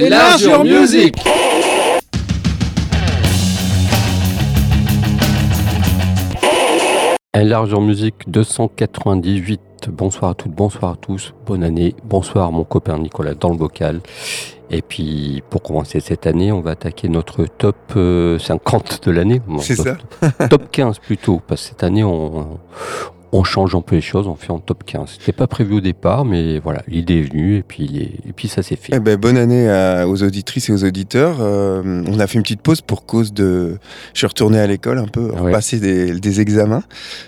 Enlarge your music Enlarge your music 298. Bonsoir à toutes, bonsoir à tous. Bonne année. Bonsoir mon copain Nicolas dans le bocal. Et puis, pour commencer cette année, on va attaquer notre top 50 euh, de l'année. C'est ça Top 15 plutôt, parce que cette année, on, on change un peu les choses, on fait en top 15. C'était pas prévu au départ, mais voilà, l'idée est venue et puis, et puis ça s'est fait. Eh ben, bonne année aux auditrices et aux auditeurs. Euh, on a fait une petite pause pour cause de. Je suis retourné à l'école un peu, passer des, examens.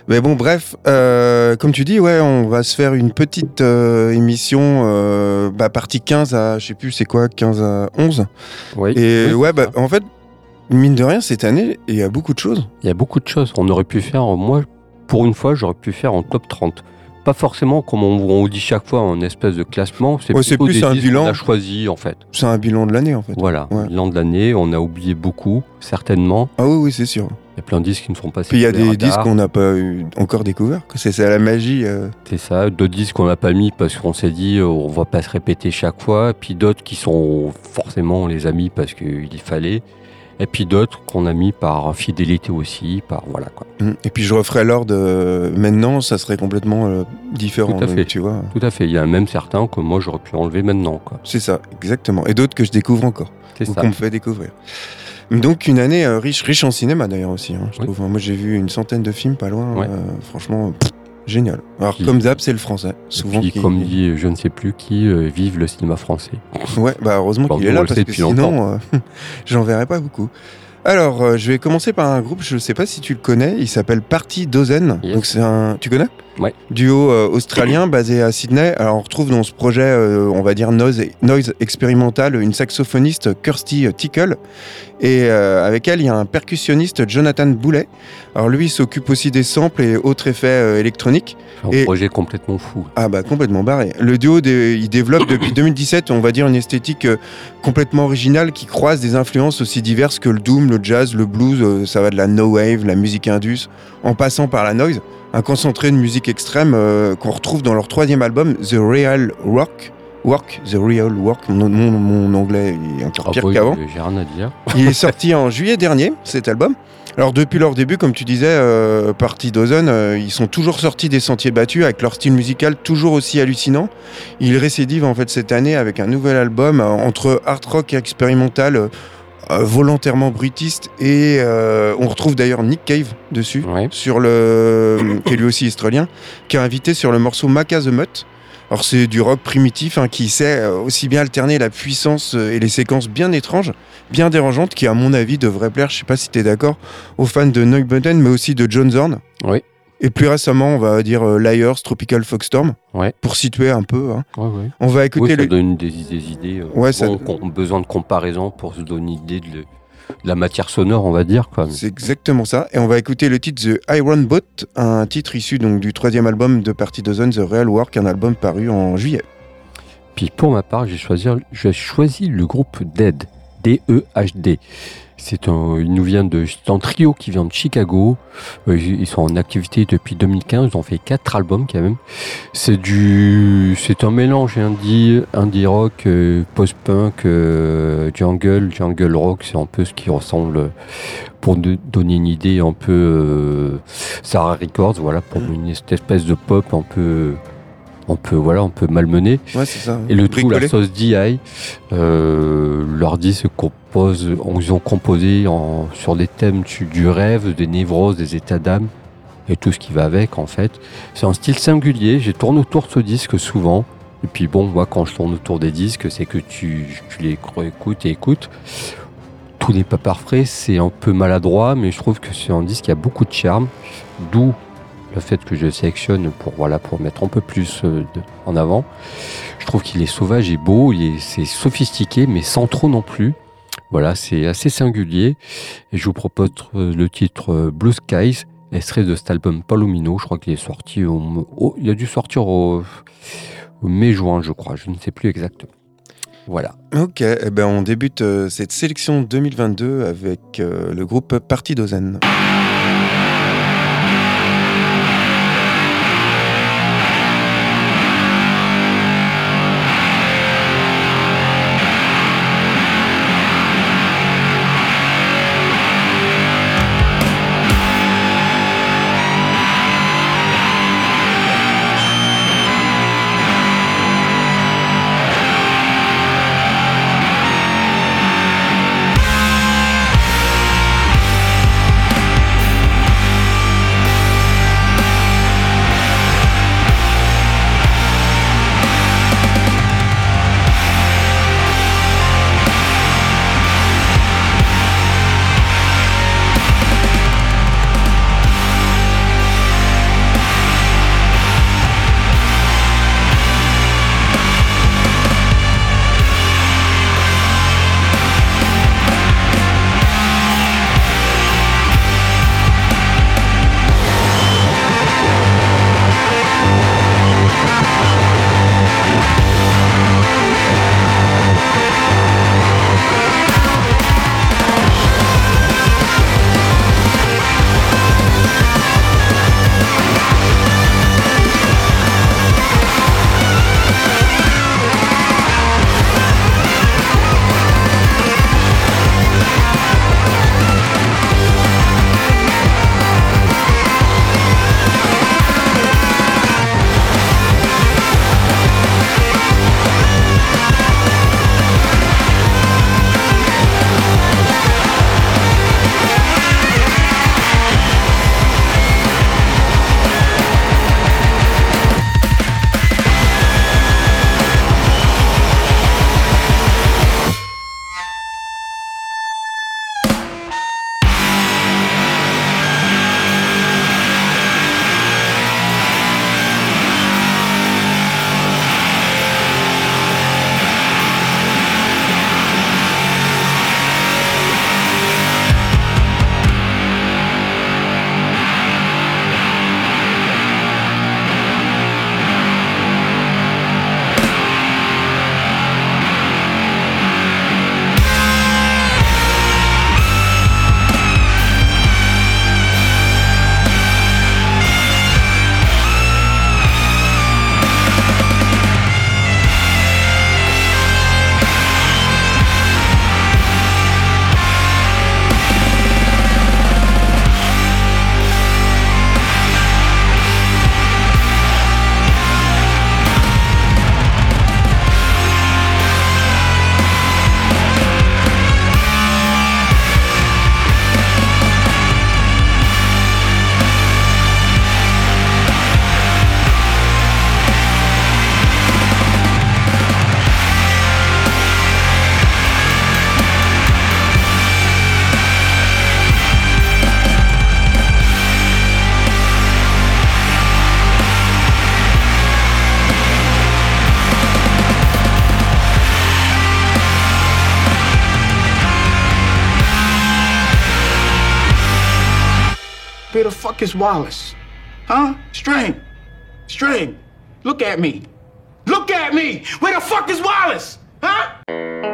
Mais bon, bref, euh, comme tu dis, ouais, on va se faire une petite euh, émission, bah, partie 15 à, je sais plus, c'est quoi, 15 à 11. Oui. Et ouais, bah, en fait, mine de rien, cette année, il y a beaucoup de choses. Il y a beaucoup de choses. On aurait pu faire, moi, pour une fois, j'aurais pu faire en top 30. Pas forcément comme on, dit chaque fois en espèce de classement, c'est plus un bilan. qu'on a choisi en fait. C'est un bilan de l'année en fait. Voilà, bilan de l'année, on a oublié beaucoup, certainement. Ah oui, oui, c'est sûr. Il y a plein de disques qui ne sont pas Puis il y a des disques qu'on n'a pas encore découverts, c'est ça la magie. Euh. C'est ça, d'autres disques qu'on n'a pas mis parce qu'on s'est dit euh, on va pas se répéter chaque fois, puis d'autres qui sont forcément les amis parce qu'il fallait et puis d'autres qu'on a mis par fidélité aussi, par voilà quoi. Mmh. Et puis je referai l'ordre maintenant, ça serait complètement euh, différent. Tout à fait, tu vois. Tout à fait. Il y a même certains que moi j'aurais pu enlever maintenant quoi. C'est ça, exactement. Et d'autres que je découvre encore. C'est ça. Qu'on me fait découvrir. Donc une année euh, riche, riche en cinéma d'ailleurs aussi. Hein, je trouve. Moi j'ai vu une centaine de films, pas loin. Euh, franchement. Génial. Alors, comme Zap, c'est le français. Souvent, comme dit je ne sais plus qui, euh, vive le cinéma français. Ouais, bah heureusement qu'il est là, parce que sinon, euh, j'en verrais pas beaucoup. Alors, euh, je vais commencer par un groupe, je ne sais pas si tu le connais, il s'appelle Party Dozen. Donc c'est un, tu connais? Ouais. Duo australien basé à Sydney. Alors on retrouve dans ce projet, on va dire noise, noise expérimental, une saxophoniste Kirsty Tickle et avec elle il y a un percussionniste Jonathan Boulet. Alors lui, il s'occupe aussi des samples et autres effets euh, électroniques. Un projet complètement fou. Ah bah complètement barré. Le duo, il développe depuis 2017, on va dire, une esthétique euh, complètement originale qui croise des influences aussi diverses que le doom, le jazz, le blues, euh, ça va de la no wave, la musique indus, en passant par la noise. Un concentré de musique extrême qu'on retrouve dans leur troisième album, The Real Rock. Work, The Real Work. Mon, anglais est encore ah pire qu'avant. J'ai rien à dire. il est sorti en juillet dernier, cet album. Alors depuis leur début, comme tu disais, euh, Party Dozen, euh, ils sont toujours sortis des sentiers battus avec leur style musical toujours aussi hallucinant. Ils récidivent en fait cette année avec un nouvel album euh, entre art rock et expérimental. Volontairement brutiste et on retrouve d'ailleurs Nick Cave dessus sur le qui est lui aussi australien qui a invité sur le morceau Maca the Mutt alors c'est du rock primitif hein, qui sait euh, aussi bien alterner la puissance euh, et les séquences bien étranges, bien dérangeantes, qui à mon avis devraient plaire, je sais pas si tu es d'accord, aux fans de Neubutton, mais aussi de John Zorn. Oui. Et plus récemment, on va dire euh, Liars, Tropical Foxstorm, ouais. pour situer un peu. Hein. Ouais, On va écouter. ça donne des, idées. ouais, ça... on, a besoin de comparaison pour se donner une idée de, la matière sonore, on va dire. C'est exactement ça. Et on va écouter le titre The Iron Boat, un titre issu donc du troisième album de Party Dozen, The Real Work, un album paru en juillet. Puis pour ma part, j'ai choisi, choisi le groupe Dead, D-E-H-D. C'est un, il nous vient de, c'est un trio qui vient de Chicago. Euh, ils sont en activité depuis 2015. Ils ont fait quatre albums quand même. C'est du, c'est un mélange indie, indie rock, euh, post-punk, euh, jungle, jungle rock. C'est un peu ce qui ressemble, pour donner une idée, un peu Sarah Records, voilà, pour une espèce de pop un peu on peut voilà on peut malmener. Ouais, et le tout la sauce DI euh, leur dit se compose ils ont composé en, sur des thèmes du rêve des névroses des états d'âme et tout ce qui va avec en fait. C'est un style singulier. J'ai tourné autour de ce disque souvent. Et puis bon moi quand je tourne autour des disques c'est que tu, tu les écoutes et écoutes tout n'est pas parfait c'est un peu maladroit mais je trouve que c'est un disque qui a beaucoup de charme. D'où le fait que je sélectionne pour, voilà, pour mettre un peu plus euh, en avant. Je trouve qu'il est sauvage et beau, il est, c'est sophistiqué, mais sans trop non plus. Voilà, c'est assez singulier. Et je vous propose euh, le titre euh, Blue Skies, extrait de cet album Palomino. Je crois qu'il est sorti au, il a dû sortir au, mai-juin, je crois. Je ne sais plus exactement. Voilà. Ok, eh ben on débute cette sélection 2022 avec le groupe Party Dozen. Fuck is Wallace? Huh? String. String. Look at me. Look at me. Where the fuck is Wallace? Huh?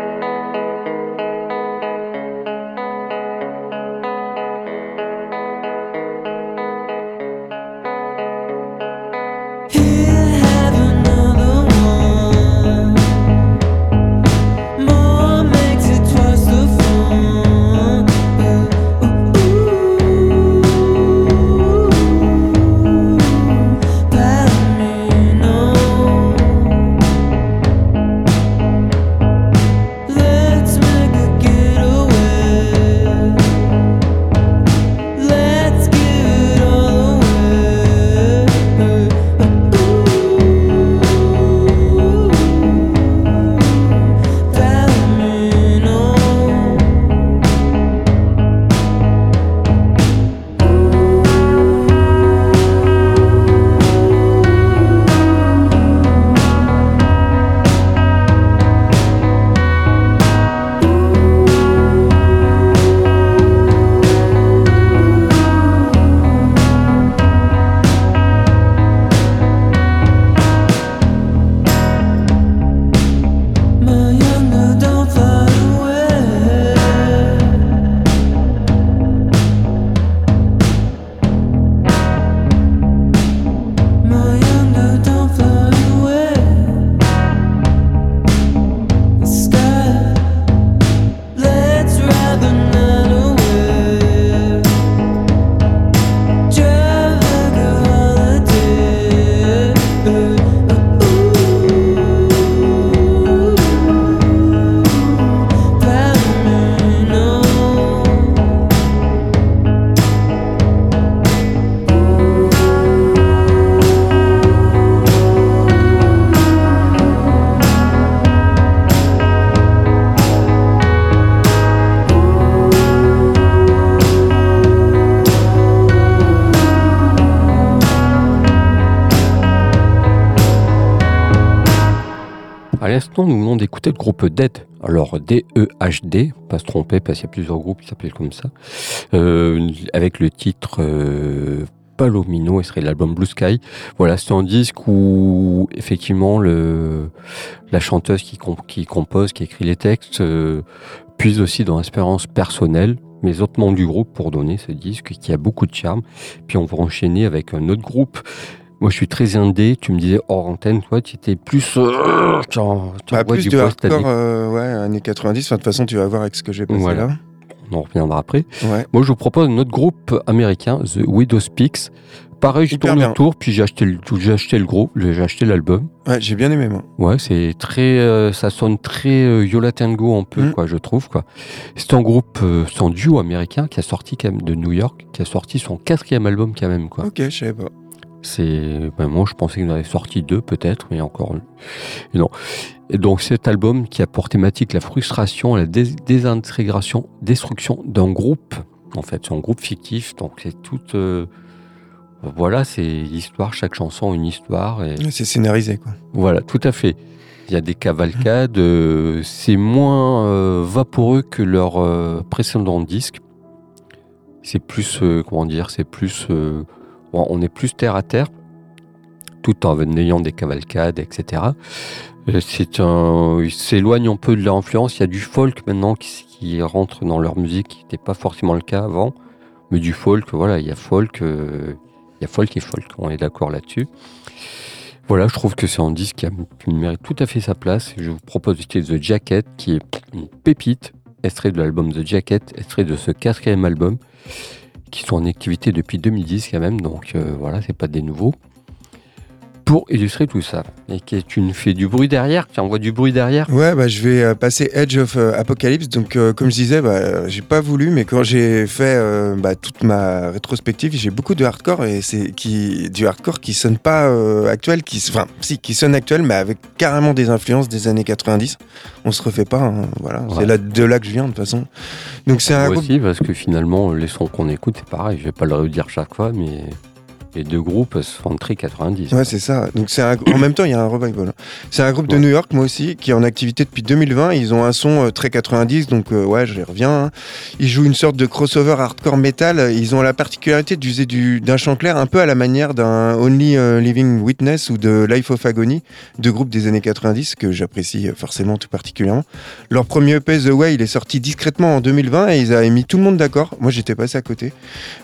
D'écouter le groupe Dead. Alors D-E-H-D, pas se tromper parce qu'il y a plusieurs groupes qui s'appellent comme ça. Euh, avec le titre euh, Palomino, et serait l'album Blue Sky. Voilà, c'est un disque où effectivement le, la chanteuse qui, qui compose, qui écrit les textes, euh, puise aussi dans l'expérience personnelle mes autres membres du groupe pour donner ce disque qui a beaucoup de charme. Puis on va enchaîner avec un autre groupe moi, je suis très indé. Tu me disais hors antenne, toi, tu étais plus. Euh, tu bah, plus de hardcore, euh, ouais, années 90. de toute façon, tu vas voir avec ce que j'ai passé là. On en reviendra après. Moi, je vous propose un autre groupe américain, The Widow Speaks. Pareil, j'ai tourné autour, puis j'ai acheté le, j'ai acheté le groupe, j'ai acheté l'album. Ouais, j'ai bien aimé moi. Ouais, c'est très, euh, ça sonne très euh, Yola Tango un peu, mm. quoi, je trouve quoi. C'est un groupe, c'est un duo américain qui a sorti quand même de New York, qui a sorti son quatrième album quand même quoi. Ok, je savais pas. C'est ben, moi je pensais qu'il en avait sorti deux peut-être, mais encore non. Et donc cet album qui a pour thématique la frustration, la désintégration, destruction d'un groupe. En fait, c'est un groupe fictif, donc c'est toute euh, voilà, c'est l'histoire. Chaque chanson une histoire. Et... C'est scénarisé quoi. Voilà, tout à fait. Il y a des cavalcades. Euh, c'est moins euh, vaporeux que leur précédent disque. C'est plus comment dire, c'est plus on est plus terre à terre, tout en ayant des cavalcades, etc. Euh, c'est un, ils s'éloignent un peu de leur influence. Il y a du folk maintenant qui, rentre dans leur musique, qui n'était pas forcément le cas avant. Mais du folk, voilà, il y a folk, euh, il y folk et folk. On est d'accord là-dessus. Voilà, je trouve que c'est un disque qui, mérite tout à fait sa place. Je vous propose d'écouter The Jacket, qui est une pépite, extrait de l'album The Jacket, extrait de ce quatrième album qui sont en activité depuis 2010 quand même, donc euh, voilà, c'est pas des nouveaux pour illustrer tout ça. Et que tu fais du bruit derrière, tu envoies du bruit derrière Ouais, bah, je vais euh, passer Edge of euh, Apocalypse. Donc, euh, comme je disais, bah, j'ai pas voulu, mais quand j'ai fait bah, toute ma rétrospective, j'ai beaucoup de hardcore et c'est qui, du hardcore qui sonne pas actuel, qui, enfin, si, qui sonne actuel, mais avec carrément des influences des années 90. On se refait pas, hein, voilà. C'est là, de là que je viens, de toute façon. Donc, c'est un. aussi, parce que finalement, les sons qu'on écoute, c'est pareil, je vais pas le redire chaque fois, mais les deux groupes sont très 90. Ouais, c'est ça. Donc c'est un- en même temps, il y a un revival. C'est un groupe de. New York, moi aussi, qui est en activité depuis 2020. Ils ont un son euh, très 90, donc euh, ouais, je les reviens. hein. Ils jouent une sorte de crossover hardcore metal. Ils ont la particularité d'user du- d'un chant clair un peu à la manière d'un Only euh, Living Witness ou de Life of Agony, deux groupes des années 90 que j'apprécie euh, forcément tout particulièrement. Leur premier EP The Way, il est sorti discrètement en 2020 et ils avaient mis tout le monde d'accord. Moi, j'étais passé à côté.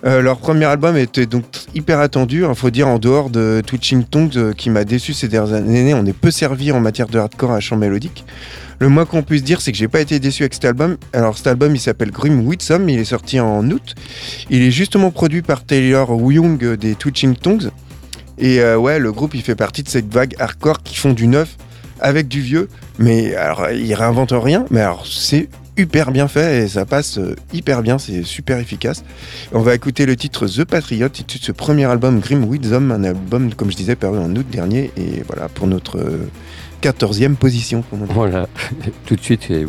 Euh, leur premier album était donc hyper attendu. Il faut dire, en dehors de Twitching Tongues, euh, qui m'a déçu ces dernières années, on est peu servi en matière de hardcore à chant mélodique. Le moins qu'on puisse dire, c'est que j'ai pas été déçu avec cet album. Alors, cet album, il s'appelle Grim Whitsom. Il est sorti en août. Il est justement produit par Taylor Young euh, des Twitching Tongues. Et euh, ouais, le groupe, il fait partie de cette vague hardcore qui font du neuf avec du vieux. Mais alors, ils réinventent rien. Mais alors, c'est hyper bien fait et ça passe euh, hyper bien. C'est super efficace. On va écouter le titre The Patriot, issu de ce premier album Grim Wisdom, un album, comme je disais, paru en août dernier. Et voilà, pour notre euh, 14e position. Voilà, tout de suite, c'est.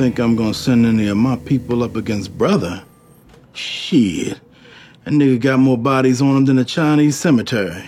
Think I'm gonna send any of my people up against brother? Shit. That nigga got more bodies on him than a Chinese cemetery.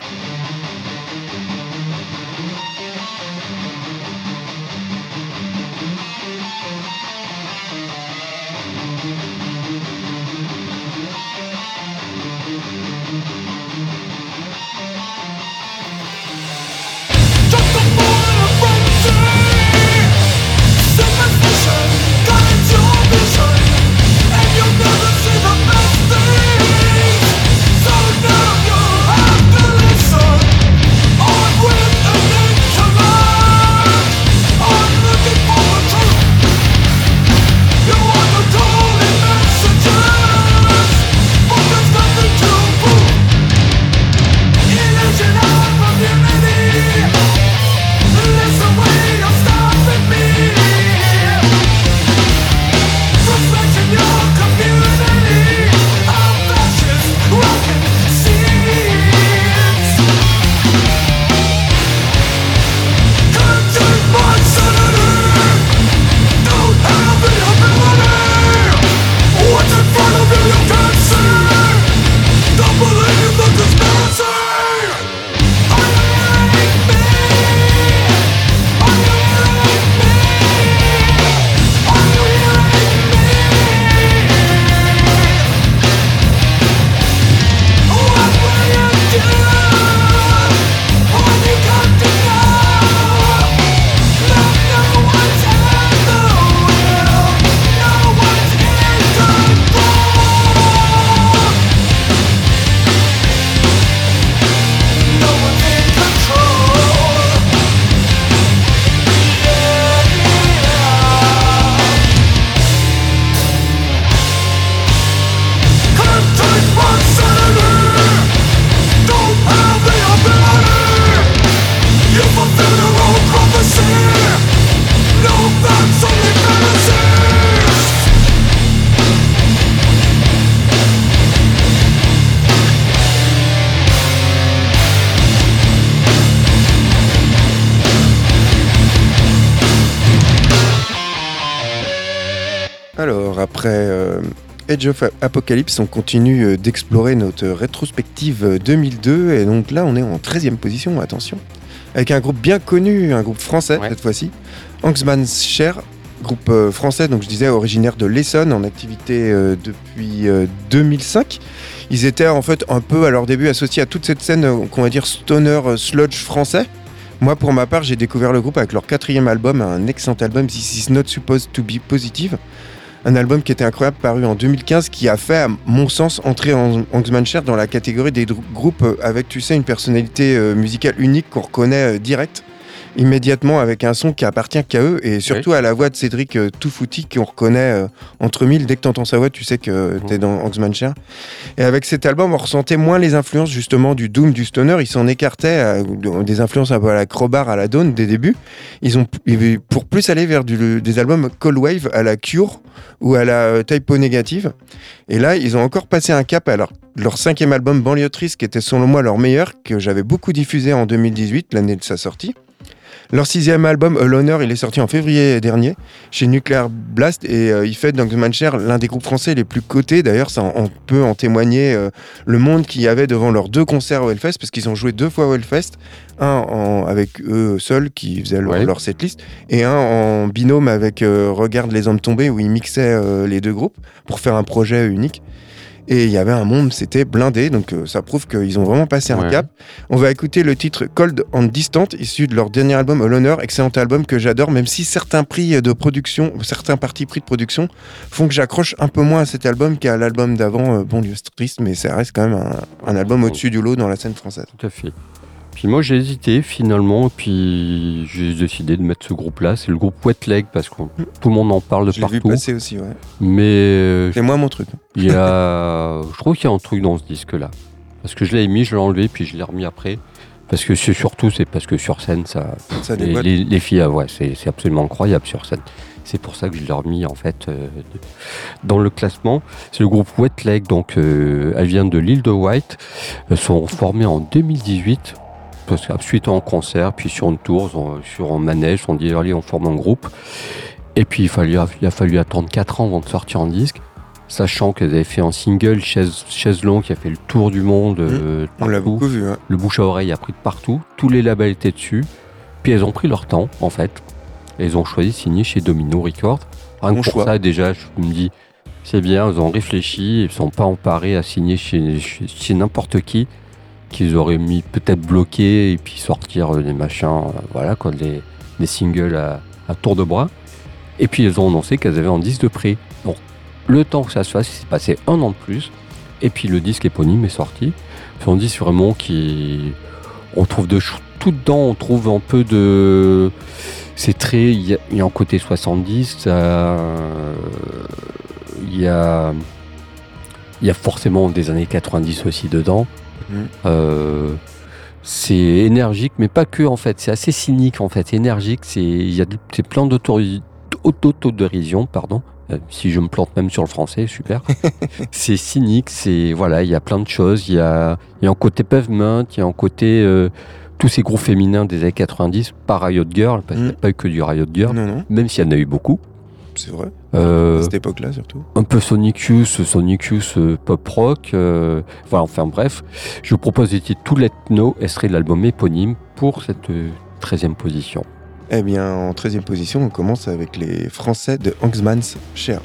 Of Apocalypse, on continue euh, d'explorer notre rétrospective euh, 2002. Et donc là, on est en 13e position, attention. Avec un groupe bien connu, un groupe français Ouais. cette fois-ci. Anxman's Share, groupe euh, français, donc je disais originaire de l'Essonne, en activité euh, depuis euh, 2005. Ils étaient en fait un peu à leur début associés à toute cette scène euh, qu'on va dire stoner euh, sludge français. Moi, pour ma part, j'ai découvert le groupe avec leur quatrième album, un excellent album, This Is Not Supposed to Be Positive. Un album qui était incroyable, paru en 2015, qui a fait, à mon sens, entrer en Share dans la catégorie des groupes euh, avec, tu sais, une personnalité euh, musicale unique qu'on reconnaît euh, direct, immédiatement, avec un son qui appartient qu'à eux, et surtout à la voix de Cédric euh, Toufouti, qu'on reconnaît euh, entre mille. Dès que tu entends sa voix, tu sais que tu es dans Share. Et avec cet album, on ressentait moins les influences, justement, du Doom, du Stoner. Ils s'en écartaient euh, de- des influences un peu à la Crowbar, à la Dawn, des débuts. Ils ont, pour plus aller vers du- des albums Cold Wave à la Cure ou à la euh, Typo Négative. Et là, ils ont encore passé un cap à leur, leur cinquième album Banlieue Triste, qui était selon moi leur meilleur, que j'avais beaucoup diffusé en 2018, l'année de sa sortie. Leur sixième album, A Loner, il est sorti en février dernier chez Nuclear Blast et euh, il fait donc Mancher l'un des groupes français les plus cotés. D'ailleurs, ça on peut en témoigner euh, le monde qu'il y avait devant leurs deux concerts au Hellfest parce qu'ils ont joué deux fois au Hellfest, un en- avec eux seuls qui faisaient leur, Ouais. leur setlist et un en binôme avec euh, Regarde les hommes tombés où ils mixaient les deux groupes pour faire un projet unique. Et il y avait un monde, c'était blindé, donc euh, ça prouve qu'ils ont vraiment passé un cap. On va écouter le titre Cold and Distant, issu de leur dernier album, All Honor, excellent album que j'adore, même si certains prix de production, certains partis pris de production font que j'accroche un peu moins à cet album qu'à l'album d'avant, euh, Bon Dieu triste, mais ça reste quand même un, un album au-dessus du lot dans la scène française. Tout à fait. Puis moi j'ai hésité finalement, puis j'ai décidé de mettre ce groupe-là. C'est le groupe Wet Leg parce que tout le monde en parle de l'ai vu partout. passer aussi, ouais. Mais euh, C'est moins mon truc. il y a, je trouve qu'il y a un truc dans ce disque-là. Parce que je l'ai mis, je l'ai enlevé, puis je l'ai remis après. Parce que c'est surtout, c'est parce que sur scène, ça, Ça les, déboîte. les- les filles, ah ouais, c'est c'est absolument incroyable sur scène. C'est pour ça que je l'ai remis en fait euh, dans le classement. C'est le groupe Wet Leg, donc euh, elle vient de l'île de White. Elles sont formées en 2018 parce que suite à un concert, puis sur une tour, sur un manège, on dit allez, on forme un groupe. Et puis il, fallait, il a fallu attendre 4 ans avant de sortir en disque, sachant qu'elles avaient fait en single Chaise, Chaise Longue qui a fait le tour du monde. euh, On l'a beaucoup vu. hein. Le bouche à oreille a pris de partout, tous les labels étaient dessus. Puis elles ont pris leur temps, en fait. Elles ont choisi de signer chez Domino Records. Rien Bon que pour choix. ça, déjà, je me dis, c'est bien, elles ont réfléchi, ils ne sont pas emparés à signer chez, chez, chez n'importe qui, qu'ils auraient mis peut-être bloqué et puis sortir euh, des machins, euh, voilà, des, singles à, tour de bras. Et puis elles ont annoncé qu'elles avaient un disque de prix. Donc, le temps que ça se fasse, il s'est passé un an de plus. Et puis le disque éponyme est sorti. C'est un disque vraiment qui. On trouve de tout dedans, on trouve un peu de. C'est très. Il y, a- un côté 70, ça- il y a. Il y a forcément des années 90 aussi dedans. Euh, c'est énergique, mais pas que en fait. C'est assez cynique en fait. Énergique, c'est il y a de- c'est plein d'autori- d'autodérision, pardon. Euh, Si je me plante même sur le français, super. c'est cynique, c'est voilà, il y a plein de choses. Il y a, il y a un côté pavement, il y a un côté euh, tous ces groupes féminins des années 90, pas Riot Girl, parce qu'il n'y a Mm. pas eu que du Riot Girl, Non, non, même s'il y en a eu beaucoup. c'est vrai. Euh, À cette époque-là, surtout. un peu Sonic Youth, Sonic Youth euh, pop rock. euh, voilà, enfin bref, je vous propose titres tout l'ethno, extrait de l'album éponyme pour cette euh, 13e position. Eh bien, en 13e position, on commence avec les Français de Hangsmans Cher.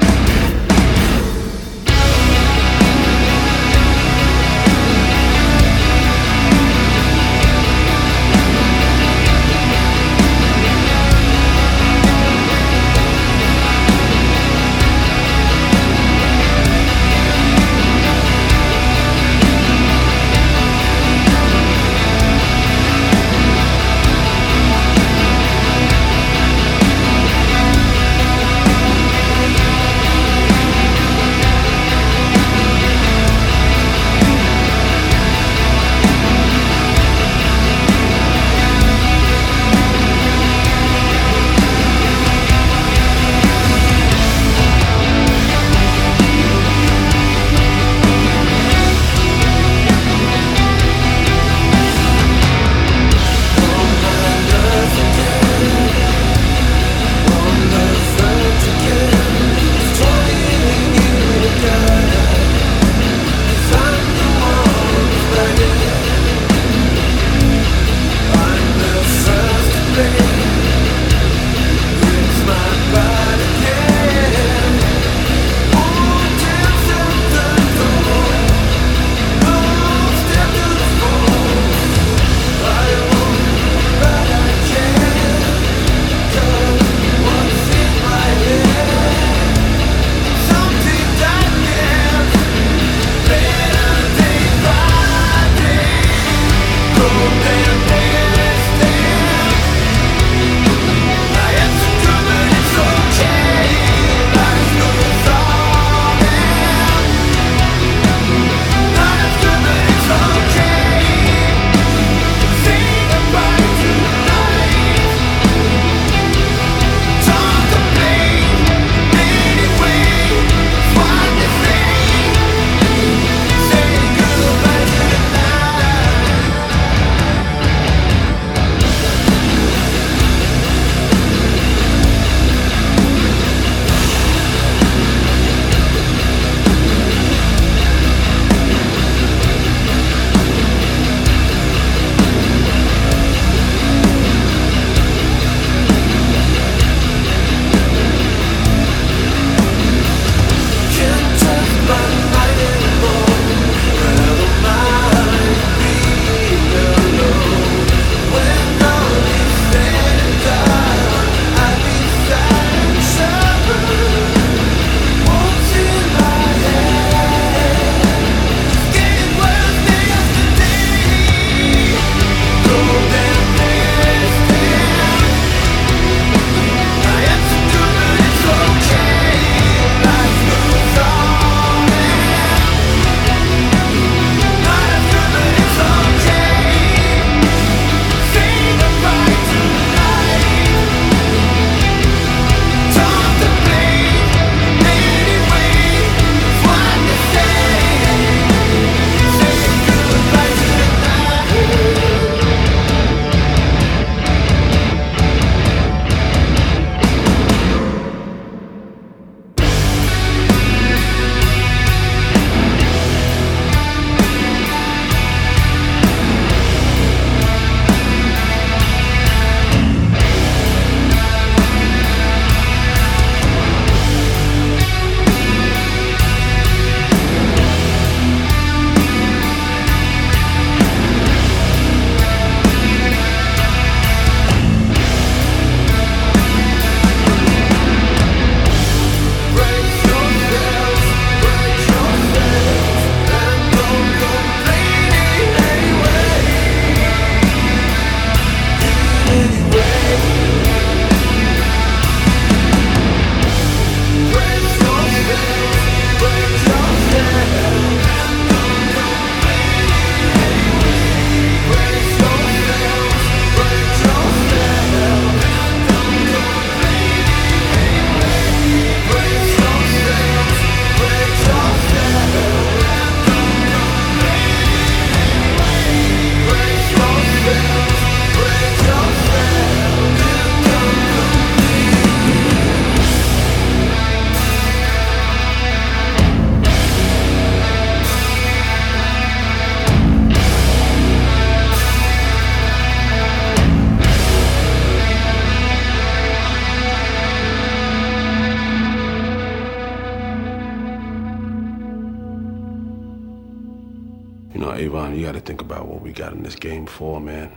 You gotta think about what we got in this game for, man.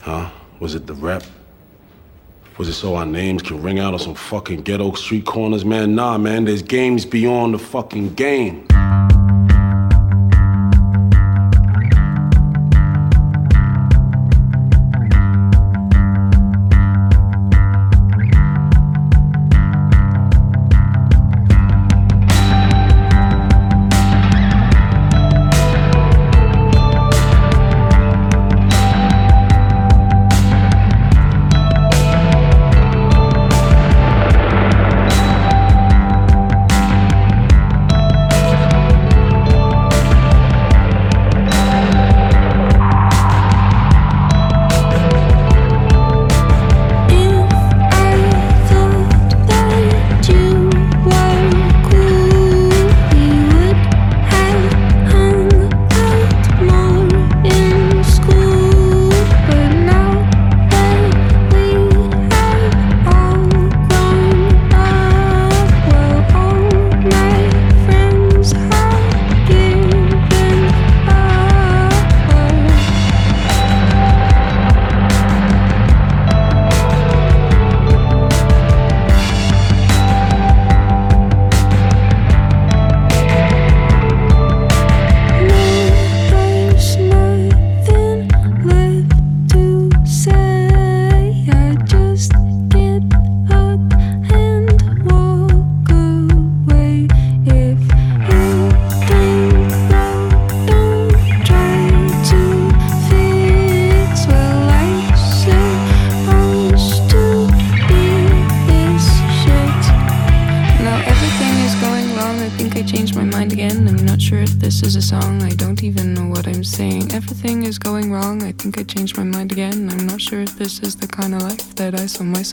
Huh? Was it the rep? Was it so our names can ring out on some fucking ghetto street corners, man? Nah, man, there's games beyond the fucking game.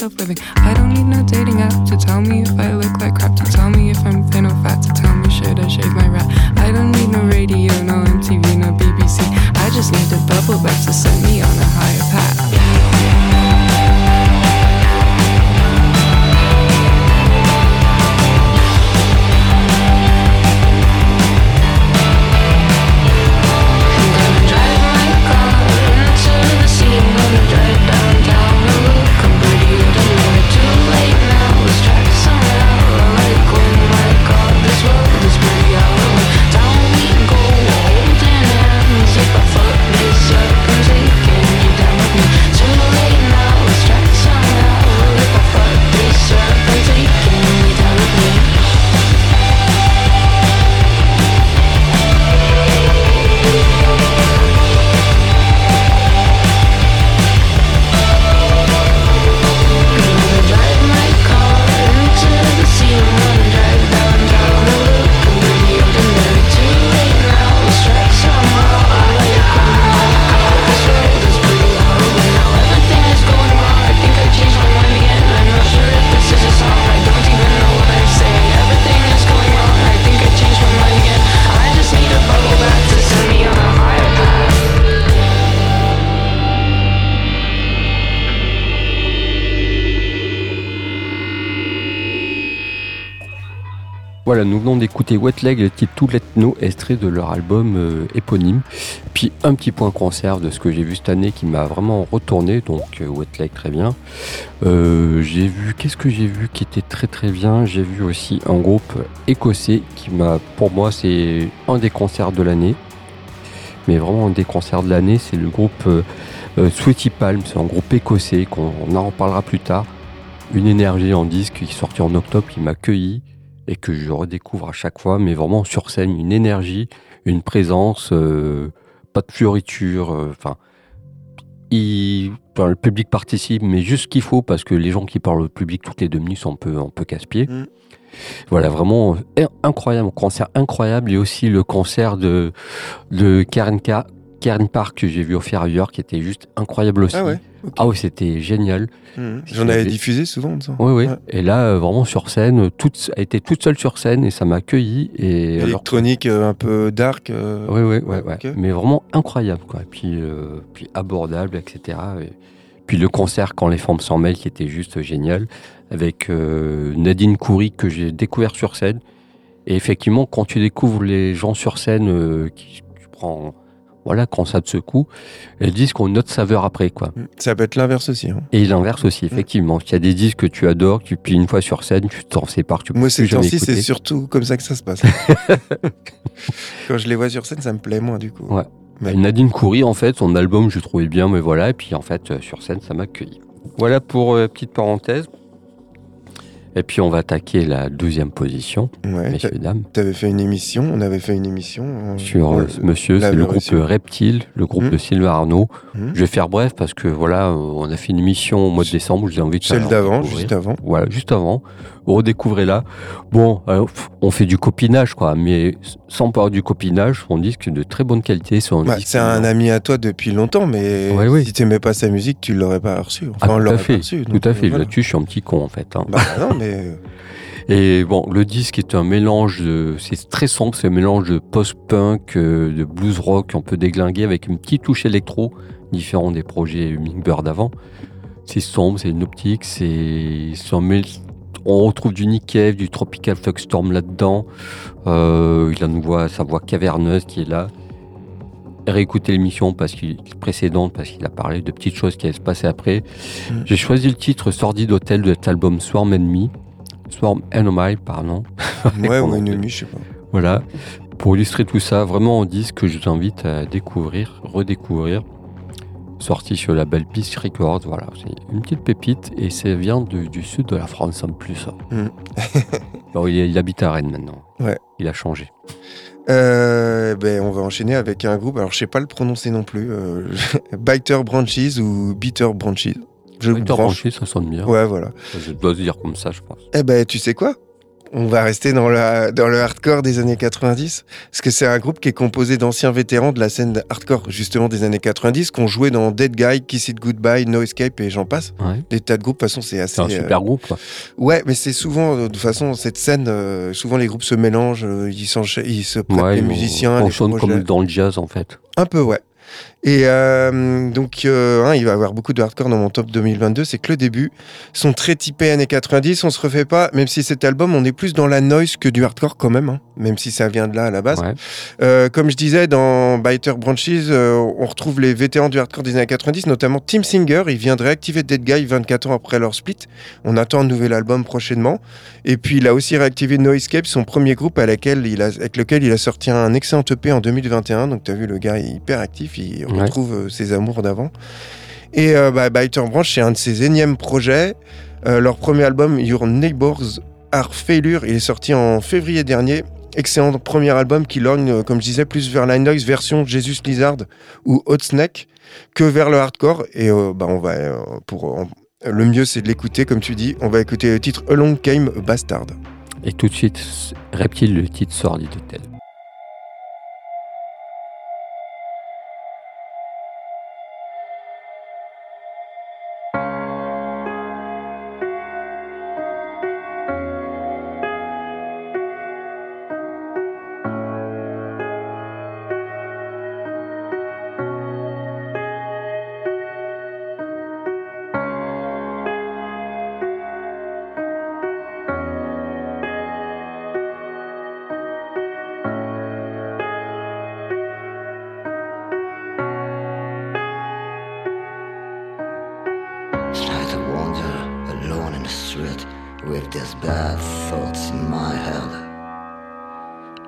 self-loathing Nous venons d'écouter Wet Leg, le titre Tout Let Know, extrait de leur album euh, éponyme. Puis un petit point conserve de ce que j'ai vu cette année qui m'a vraiment retourné, donc euh, Wet Leg très bien. Euh, j'ai vu, qu'est-ce que j'ai vu qui était très très bien? J'ai vu aussi un groupe écossais qui m'a, pour moi, c'est un des concerts de l'année. Mais vraiment un des concerts de l'année, c'est le groupe euh, euh, Sweetie Palm, c'est un groupe écossais qu'on on en reparlera plus tard. Une énergie en disque qui est sorti en octobre qui m'a cueilli et que je redécouvre à chaque fois, mais vraiment sur scène, une énergie, une présence, euh, pas de fioriture, euh, enfin, il- enfin, le public participe, mais juste ce qu'il faut, parce que les gens qui parlent au public toutes les deux minutes sont un peu, un peu casse-pied. Mm. Voilà, vraiment euh, incroyable, concert incroyable, et aussi le concert de, de Karen, Ka- Karen Park que j'ai vu au Ferrailleur, qui était juste incroyable aussi. Ah ouais Ah oui, c'était génial. Je J'en avais diffusé souvent ça. Oui, oui. Ouais. Et là, euh, vraiment sur scène, toute, elle était toute seule sur scène et ça m'a accueilli. Et alors- euh, un peu dark. euh, Oui, oui, ouais, ouais. ok. Mais vraiment incroyable, quoi. Et puis, euh, puis abordable, etc. Et puis le concert quand les formes s'en mêlent, qui était juste génial, avec Nadine Coury que j'ai découvert sur scène. Et effectivement, quand tu découvres les gens sur scène, qui, tu prends voilà, quand ça te secoue, et le disque a une autre saveur après, quoi. Ça peut être l'inverse aussi. hein. Et l'inverse aussi, effectivement. Il y a des disques que tu adores, tu puis une fois sur scène, tu t'en sépares, tu Moi, ces temps-ci, c'est surtout comme ça que ça se passe. Quand je les vois sur scène, ça me plaît moins du coup. Ouais. Nadine Coury, en fait, son album, je le trouvais bien, mais voilà, et puis en fait, euh, sur scène, ça m'a accueilli. Voilà pour euh, petite parenthèse. Et puis on va attaquer la deuxième position, Ouais, messieurs, dames. T'avais fait une émission, on avait fait une émission. euh, Sur on- euh, monsieur, c'est le groupe Reptile, le groupe Mhm. de Sylvain Arnaud. Mhm. Je vais faire bref parce que voilà, euh, on a fait une émission au mois de décembre, j'ai envie de Celle d'avant, juste avant. Voilà, juste avant. Redécouvrez-la. Bon, on fait du copinage, quoi, mais sans parler du copinage, on dit que de très bonne qualité. C'est un Bah, disque- c'est un ami à toi depuis longtemps, mais Ouais, oui. si t'aimais pas sa musique, tu l'aurais pas reçu. Enfin, Ah, on tout à l'aurait fait, pas reçu. tout à fait. voilà. Là-dessus, je suis un petit con, en fait. hein. Bah non, Et bon, le disque est un mélange de. C'est très sombre, c'est un mélange de post-punk, euh, de blues rock, un peu déglingué, avec une petite touche électro, différent des projets Hummingbird d'avant. C'est sombre, c'est une optique, c'est. On retrouve du Nick Cave, du Tropical Storm là-dedans. Euh, il a une voix, sa voix caverneuse qui est là. Réécouter l'émission parce qu'il précédente parce qu'il a parlé de petites choses qui allaient se passer après. Mm. J'ai choisi le titre Sordide Hotel de cet album Swarm Enemy. Swarm Enemy, pardon. ouais, ou ennemi, je sais pas. Voilà. Pour illustrer tout ça, vraiment un disque que je vous invite à découvrir, redécouvrir. Sorti sur la belle Peace Records, voilà, c'est une petite pépite et ça vient de- du sud de la France en plus. Mm. Bon, il, il habite à Rennes maintenant. Ouais. Il a changé. Euh, ben, on va enchaîner avec un groupe, alors je sais pas le prononcer non plus, euh, Biter Branches ou Bitter Branches. Je Victor branche. Branché, ça sonne bien. Ouais, voilà. Je dois dire comme ça, je pense. Eh ben, tu sais quoi? On va rester dans, la, dans le hardcore des années 90, parce que c'est un groupe qui est composé d'anciens vétérans de la scène hardcore, justement des années 90, qui ont joué dans Dead Guy, Kiss It Goodbye, No Escape et j'en passe. Ouais. Des tas de groupes, de toute façon, c'est assez... C'est un euh, super groupe. quoi. Ouais, mais c'est souvent, euh, de toute façon, cette scène, euh, souvent les groupes se mélangent, euh, ils, ils se prêtent Ouais, les on- musiciens, on les sonne projets. comme dans le jazz en fait. Un peu, ouais. Et euh, donc, euh, hein, il va y avoir beaucoup de hardcore dans mon top 2022. C'est que le début sont très typés années 90. On se refait pas, même si cet album, on est plus dans la noise que du hardcore quand même, hein, même si ça vient de là à la base. Ouais. Euh, comme je disais, dans Biter Branches, euh, on retrouve les vétérans du hardcore des années 90, notamment Tim Singer. Il vient de réactiver Dead Guy 24 ans après leur split. On attend un nouvel album prochainement. Et puis, il a aussi réactivé No Escape, son premier groupe à laquelle il a, avec lequel il a sorti un excellent EP en 2021. Donc, tu as vu, le gars est hyper actif. Il Ouais. retrouve euh, ses amours d'avant. Et euh, bah, Biter Branch, c'est un de ses énièmes projets. Euh, leur premier album, Your Neighbors Are Failure, il est sorti en février dernier. Excellent premier album qui lorgne, comme je disais, plus vers la noise version Jesus Lizard ou Hot Snake que vers le hardcore. Et euh, bah, on va, euh, pour, le mieux, c'est de l'écouter, comme tu dis. On va écouter le titre Along Came Bastard. Et tout de suite, Reptile, le titre Sordide Hotel. Try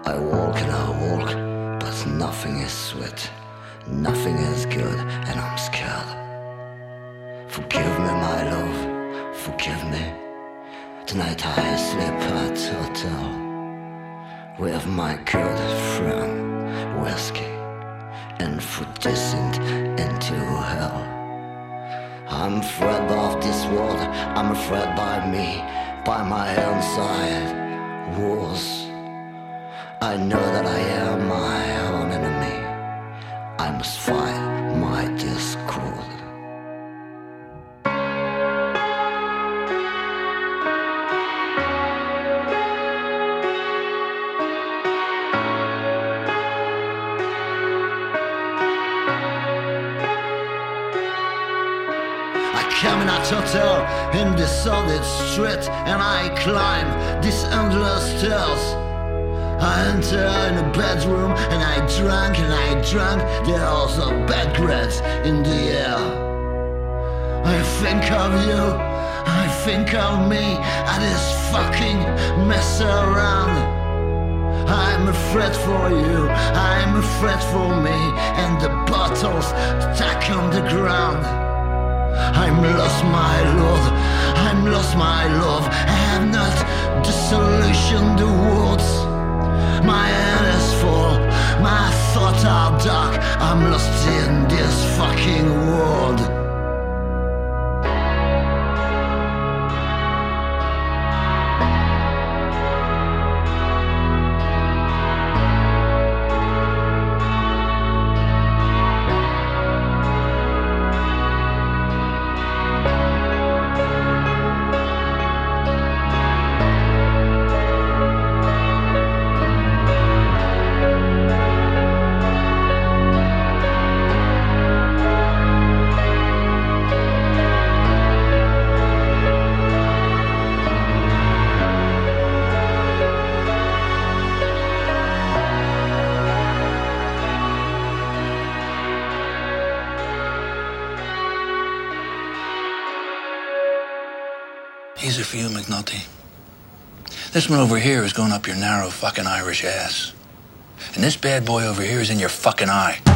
I walk and I walk, but nothing is sweet, nothing is good, and I'm scared. Forgive me, my love, forgive me. Tonight I sleep at hotel with my good friend whiskey and food descent into hell. I'm afraid of this world, I'm afraid by me, by my own side. I know that I am my own enemy. I must fight my discord. I come in a hotel in the solid street and I climb these endless stairs. I enter in a bedroom and I drank and I drank. There are also bad breaths in the air. I think of you, I think of me, I just fucking mess around. I'm afraid for you, I'm afraid for me, and the bottles stuck on the ground. I'm lost, my love, I'm lost, my love, I have not the solution, the words. My head is full, my thoughts are dark, I'm lost in this fucking world. This one over here is going up your narrow fucking Irish ass. And this bad boy over here is in your fucking eye.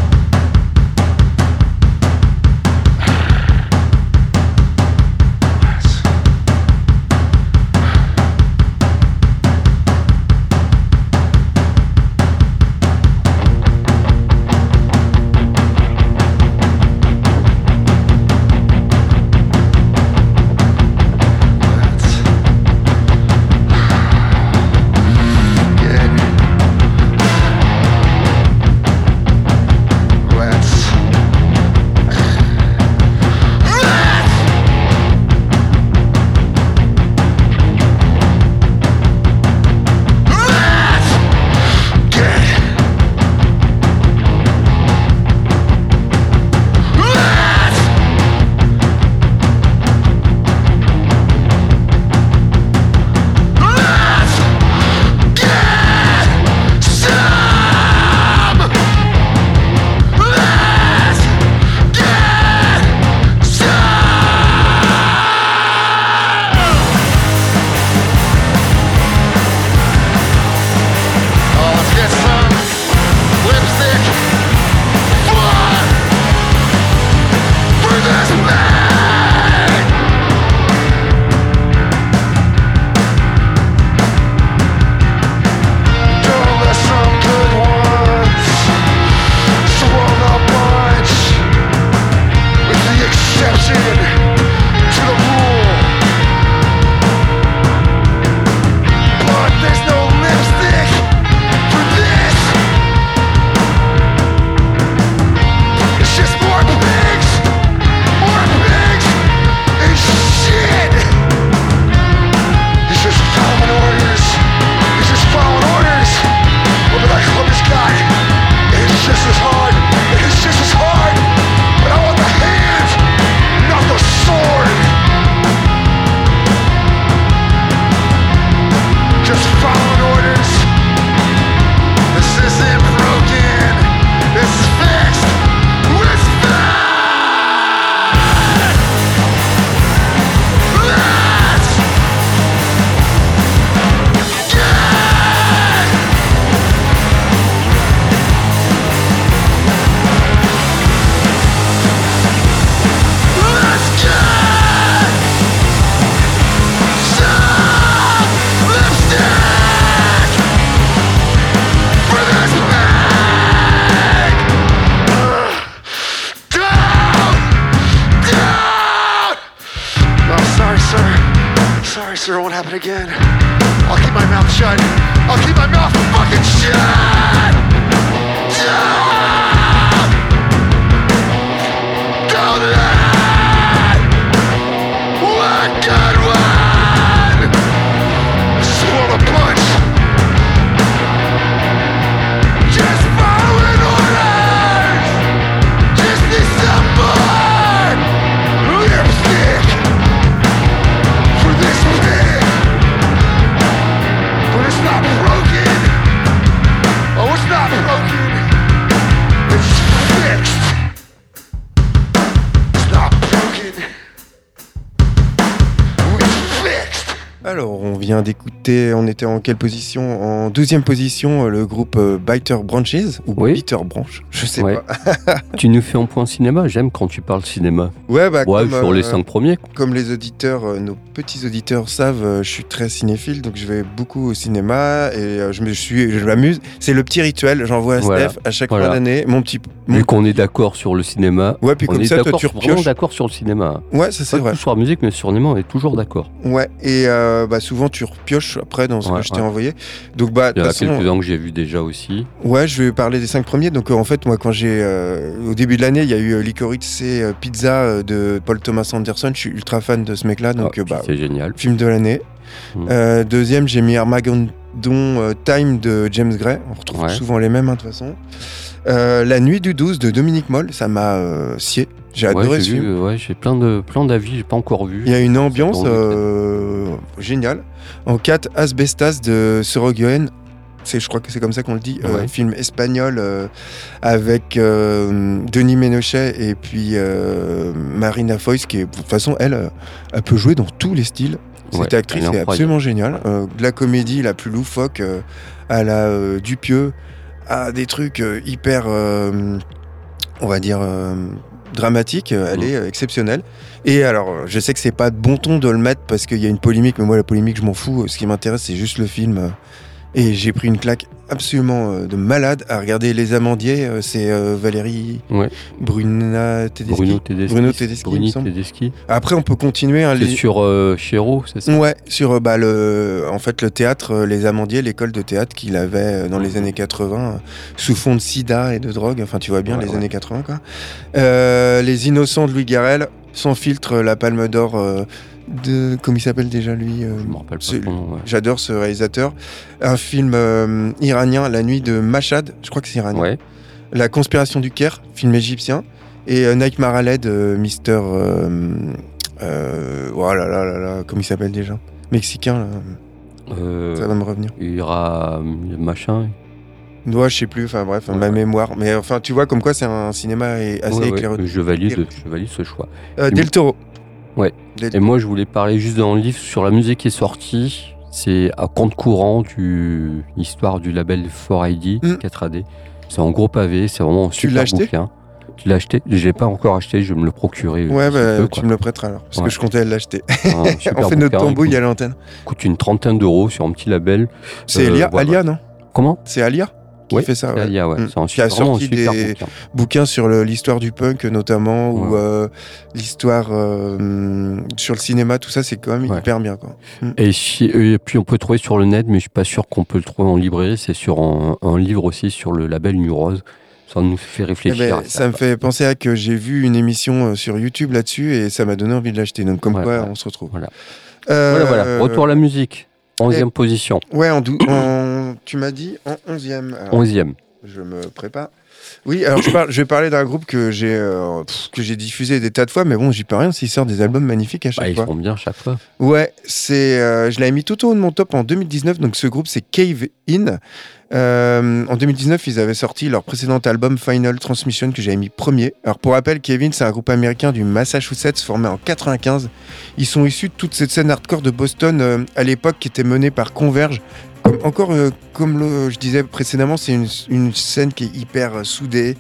Vient d'écouter, on était en quelle position? En 12e position, euh, le groupe euh, Biter Branches, ou Oui. Biter Branch, je sais Ouais. pas. tu nous fais un point cinéma, j'aime quand tu parles cinéma. Ouais, bah, Ouais, comme, sur les euh, cinq premiers. comme les auditeurs, nos petits auditeurs savent, je suis très cinéphile, donc je vais beaucoup au cinéma et je me suis, je m'amuse. C'est le petit rituel, j'envoie à Voilà. Steph à chaque Voilà. fin d'année, mon petit. mon- Vu qu'on est d'accord sur le cinéma, Ouais, puis on comme est ça, toi, d'accord, tu repioches. d'accord sur le cinéma. Ouais, ça c'est vrai. sur la musique, mais sur le cinéma, on est toujours d'accord. Ouais, et euh, bah, souvent tu repioches après dans ce Ouais, que je t'ai ouais. envoyé. Donc, bah, Il y en a quelques-uns que j'ai vu déjà aussi. Ouais, je vais parler des cinq premiers. Donc, euh, en fait, moi, quand j'ai. euh, au début de l'année, il y a eu euh, Licorice et Pizza de Paul Thomas Anderson. Je suis ultra fan de ce mec-là. Donc, Ah, bah, c'est génial. film de l'année. Mm. Euh, deuxième, j'ai mis Armageddon Time de James Gray. On retrouve Ouais. souvent les mêmes, hein, de toute façon. Euh, La nuit du 12 de Dominique Moll, ça m'a euh, scié. J'ai Ouais, adoré ce vu, film. ouais, j'ai plein de plein d'avis, j'ai pas encore vu. Il y a une ambiance euh, géniale. En 4, Asbestas de Sorogoyen. C'est, je crois que c'est comme ça qu'on le dit. Ouais. film espagnol avec Denis Ménochet et puis Marina Foïs, qui est, de toute façon, elle, elle peut jouer dans tous les styles. Cette actrice est absolument géniale. De la comédie la plus loufoque à la Dupieux, à des trucs euh, hyper, euh, on va dire, euh, dramatiques. Elle Mhm. est exceptionnelle. Et alors, je sais que c'est pas de bon ton de le mettre parce qu'il y a une polémique, mais moi, la polémique, je m'en fous. Ce qui m'intéresse, c'est juste le film. Et j'ai pris une claque absolument euh, de malade à regarder Les Amandiers. euh, C'est euh, Valérie Ouais. Bruna Tedeschi. Bruno Tedeschi. Bruno Tedeschi, il me Bruni semble. Tedeschi. Après, on peut continuer. hein, C'est les- sur euh, Chéreau, c'est ça? Ouais, sur euh, bah, le, en fait, le théâtre, euh, les Amandiers, l'école de théâtre qu'il avait euh, dans les années 80, euh, sous fond de sida et de drogue, enfin tu vois bien Ouais, les ouais. années 80 quoi. Euh, les Innocents de Louis Garrel, sans filtre, euh, la Palme d'Or euh, de. Comment il s'appelle déjà lui euh, Je me rappelle pas ouais. J'adore ce réalisateur. Un film euh, iranien, La nuit de Mashhad, je crois que c'est iranien. Ouais. La conspiration du Caire, film égyptien. Et euh, Nike Maraled, Mister. Euh, oh là là là là, comment il s'appelle déjà? Mexicain, là. Ça va me revenir. euh, machin. Ouais, je sais plus, enfin bref, ma Ouais. mémoire. Mais enfin, tu vois, comme quoi c'est un cinéma assez Ouais, ouais, éclairé. je valide, je valide ce choix. Euh, Del Toro. Ouais. Et moi, je voulais parler juste dans le livre sur la musique qui est sortie. C'est à compte courant du l'histoire du label 4ID, Mm. 4AD. C'est en gros pavé, c'est vraiment un Tu super bouquin. Tu l'as acheté? Je l'ai pas encore acheté, je vais me le procurer. Ouais, d'ici bah, peu, tu me le prêteras alors, parce Ouais. que je comptais l'acheter. Super On fait notre bouquin, tambouille il à l'antenne. coûte, coûte une trentaine d'euros sur un petit label. C'est Euh, Alia, voilà. Alia, non? Comment? C'est Alia? Qui Ouais, fait ça. ouais. Alia, ouais. Mm. Qui a sorti des- bouquin. Bouquin sur l'histoire du punk notamment, ou euh, l'histoire euh, sur le cinéma, tout ça, c'est quand même hyper bien. Quoi. Et, si- et puis on peut le trouver sur le net, mais je suis pas sûr qu'on peut le trouver en librairie. C'est sur un, un livre aussi sur le label New Rose. Ça nous fait Eh réfléchir. ben, à ça me fait penser à que j'ai vu une émission euh, sur YouTube là-dessus et ça m'a donné envie de l'acheter. Donc comme quoi, on se retrouve. Voilà. Euh, Voilà, voilà. Retour à la musique. Onzième position. Ouais, en, dou- tu m'as dit en 11e. Alors, Onzième. Je me prépare. Oui, alors je, vais parler d'un groupe que j'ai euh, que j'ai diffusé des tas de fois, mais bon, j'y peux rien s'il sort des albums magnifiques à chaque Bah, ils fois. font bien chaque fois. Ouais, c'est, euh, je l'avais mis tout au haut de mon top en 2019. Donc ce groupe, c'est Cave In. Euh, en 2019, ils avaient sorti leur précédent album Final Transmission que j'avais mis premier. Alors pour rappel, Kevin, c'est un groupe américain du Massachusetts formé en 95. Ils sont issus de toute cette scène hardcore de Boston euh, à l'époque qui était menée par Converge. Encore, euh, comme je disais précédemment, c'est une, scène qui est hyper euh, soudée.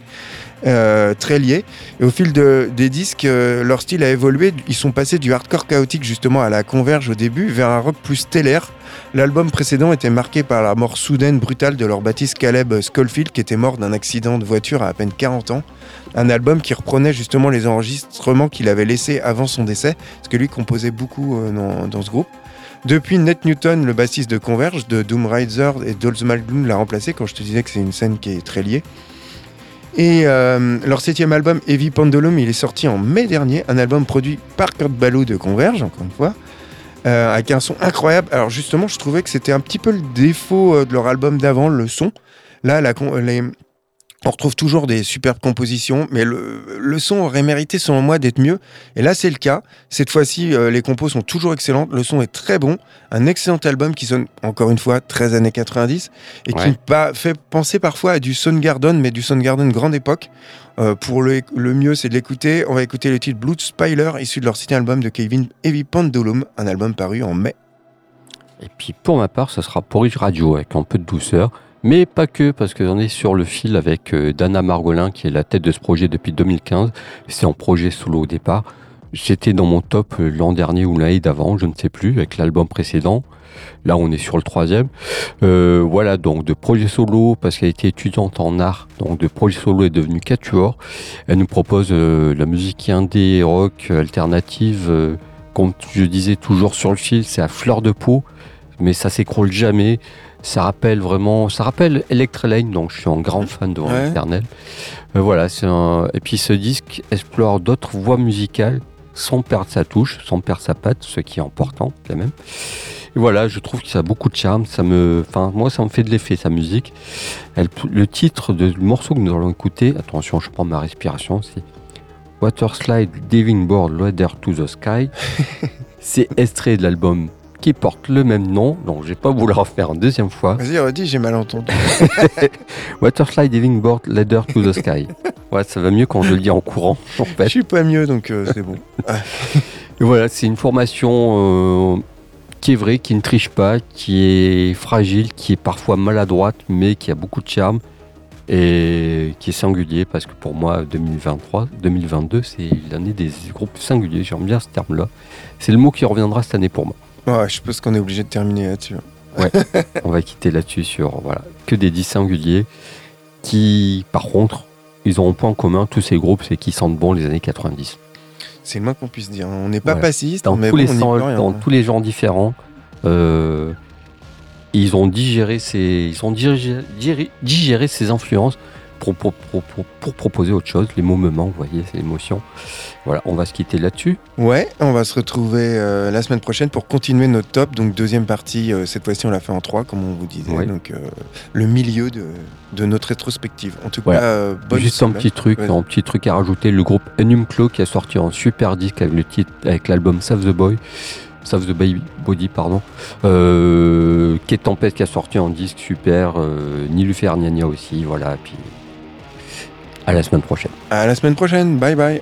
euh, très liée. Et au fil de- des disques, leur style a évolué. Ils sont passés du hardcore chaotique justement à la converge au début vers un rock plus stellaire. L'album précédent était marqué par la mort soudaine, brutale de leur baptiste Caleb Schofield qui était mort d'un accident de voiture à à peine 40 ans. Un album qui reprenait justement les enregistrements qu'il avait laissés avant son décès, parce que lui composait beaucoup dans ce groupe. Depuis, Ned Newton, le bassiste de Converge, de Doom Rider et Dolls Malgloom l'a remplacé quand je te disais que c'est une scène qui est très liée. Et euh, leur septième album, Heavy Pendulum, il est sorti en mai dernier, un album produit par Kurt Ballou de Converge, encore une fois, euh, avec un son incroyable. Alors justement, je trouvais que c'était un petit peu le défaut euh, de leur album d'avant, le son. Là, la les- on retrouve toujours des superbes compositions, mais le, le son aurait mérité, selon moi, d'être mieux. Et là, c'est le cas. Cette fois-ci, euh, les compos sont toujours excellentes, le son est très bon, un excellent album qui sonne, encore une fois, 13 années 90, et qui Ouais. pa- fait penser parfois à du Soundgarden, mais du Soundgarden grande époque. Euh, pour le, le mieux, c'est de l'écouter. On va écouter le titre Blood Spiler, issu de leur septième album de Kevin Heavy Pendulum, un album paru en mai. Et puis pour ma part, ça sera Porridge Radio avec un peu de douceur. Mais pas que, parce qu'on est sur le fil avec euh, Dana Margolin, qui est la tête de ce projet depuis 2015. C'est en projet solo au départ. J'étais dans mon top euh, l'an dernier ou l'année d'avant, je ne sais plus, avec l'album précédent. Là, on est sur le troisième. Euh, voilà, donc de projet solo, parce qu'elle était étudiante en art, donc de projet solo est devenue quatuor. Elle nous propose la musique indé, rock, alternative. comme je disais, toujours sur le fil, c'est à fleur de peau, mais ça s'écroule jamais. Ça rappelle vraiment, ça rappelle Electrelane, donc je suis un grand fan de Ouais. Éternel. Euh, voilà, c'est un... et puis ce disque explore d'autres voies musicales sans perdre sa touche, sans perdre sa patte, ce qui est important quand même. Et voilà, je trouve que ça a beaucoup de charme. Ça me, enfin, moi, ça me fait de l'effet sa musique. Elle- le titre de- du morceau que nous allons écouter, attention, je prends ma respiration, c'est Waterslide Diving Board Ladder to the Sky. c'est extrait de l'album qui porte le même nom, donc je vais pas vous le refaire une deuxième fois. Vas-y, redis, j'ai mal entendu. Waterslide Diving Board Ladder to the Sky. Ouais, ça va mieux quand je le dis en courant, en Je fait. suis pas mieux, donc euh, c'est bon. Et voilà, c'est une formation euh, qui est vraie, qui ne triche pas, qui est fragile, qui est parfois maladroite, mais qui a beaucoup de charme et qui est singulier parce que pour moi, 2023, 2022, c'est l'année des groupes singuliers. J'aime bien ce terme-là. C'est le mot qui reviendra cette année pour moi. Ouais, je pense qu'on est obligé de terminer là-dessus. On va quitter là-dessus sur voilà, que des dix singuliers qui, par contre, ils ont un point en commun, tous ces groupes, c'est qu'ils sentent bon les années 90. C'est le moins qu'on puisse dire. On n'est pas Ouais. passiste, dans, mais tous, bon, les on rien. dans tous les genres différents. euh, ils ont digéré ces, ils ont digéré, digéré- digéré ces influences pour, pour, pour, pour- pour proposer autre chose, les moments, vous voyez, c'est l'émotion. Voilà, on va se quitter là-dessus. Ouais, on va se retrouver euh, la semaine prochaine pour continuer notre top. Donc deuxième partie, euh, cette fois-ci on l'a fait en trois, comme on vous disait. Ouais. Donc euh, le milieu de, de notre rétrospective. En tout Voilà. cas, bonne Juste un petit truc, un petit truc à rajouter. Le groupe Enum Claw qui a sorti un super disque avec le titre, avec l'album Save the Boy, Save the Baby Body, pardon. Euh, Tempest qui a sorti un disque super, euh, Nilufer Niania aussi, voilà. Puis à la semaine prochaine. À la semaine prochaine. Bye bye.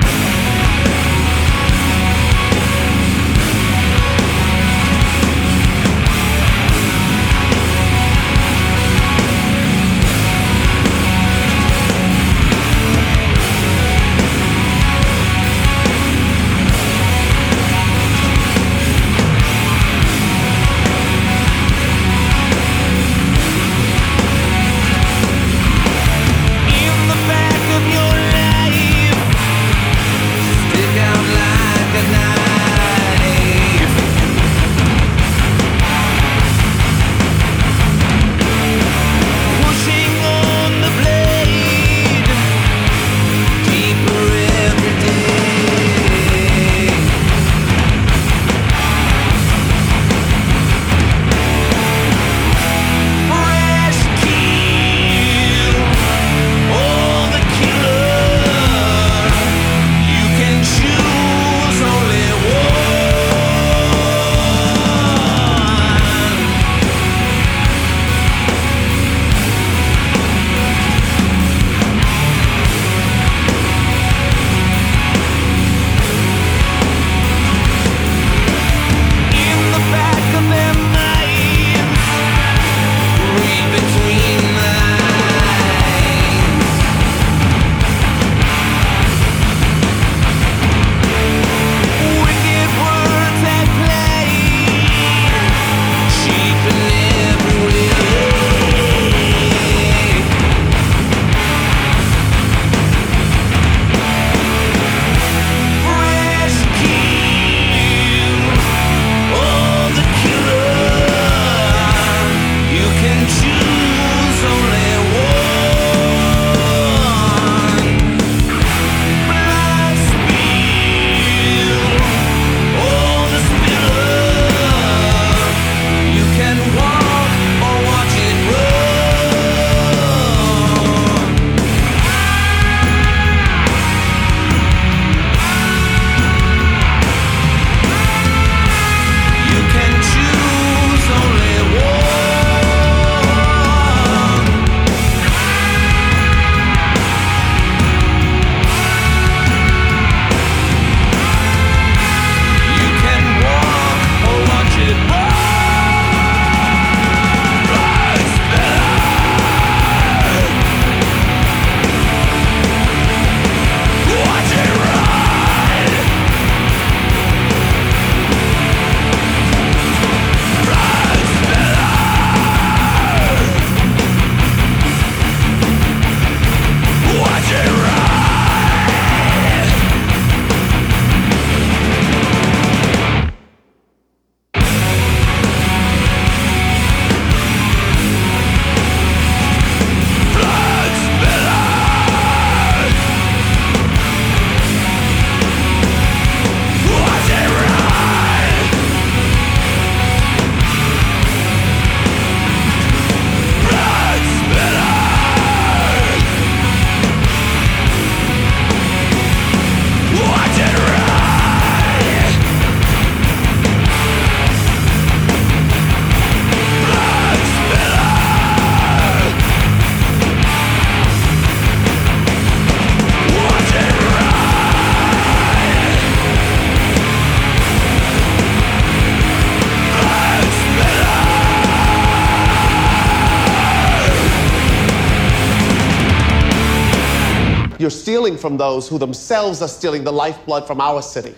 from those who themselves are stealing the lifeblood from our city.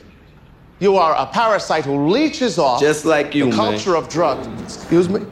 You are a parasite who leeches off just like you, the culture man. of drugs. Excuse me?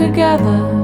together.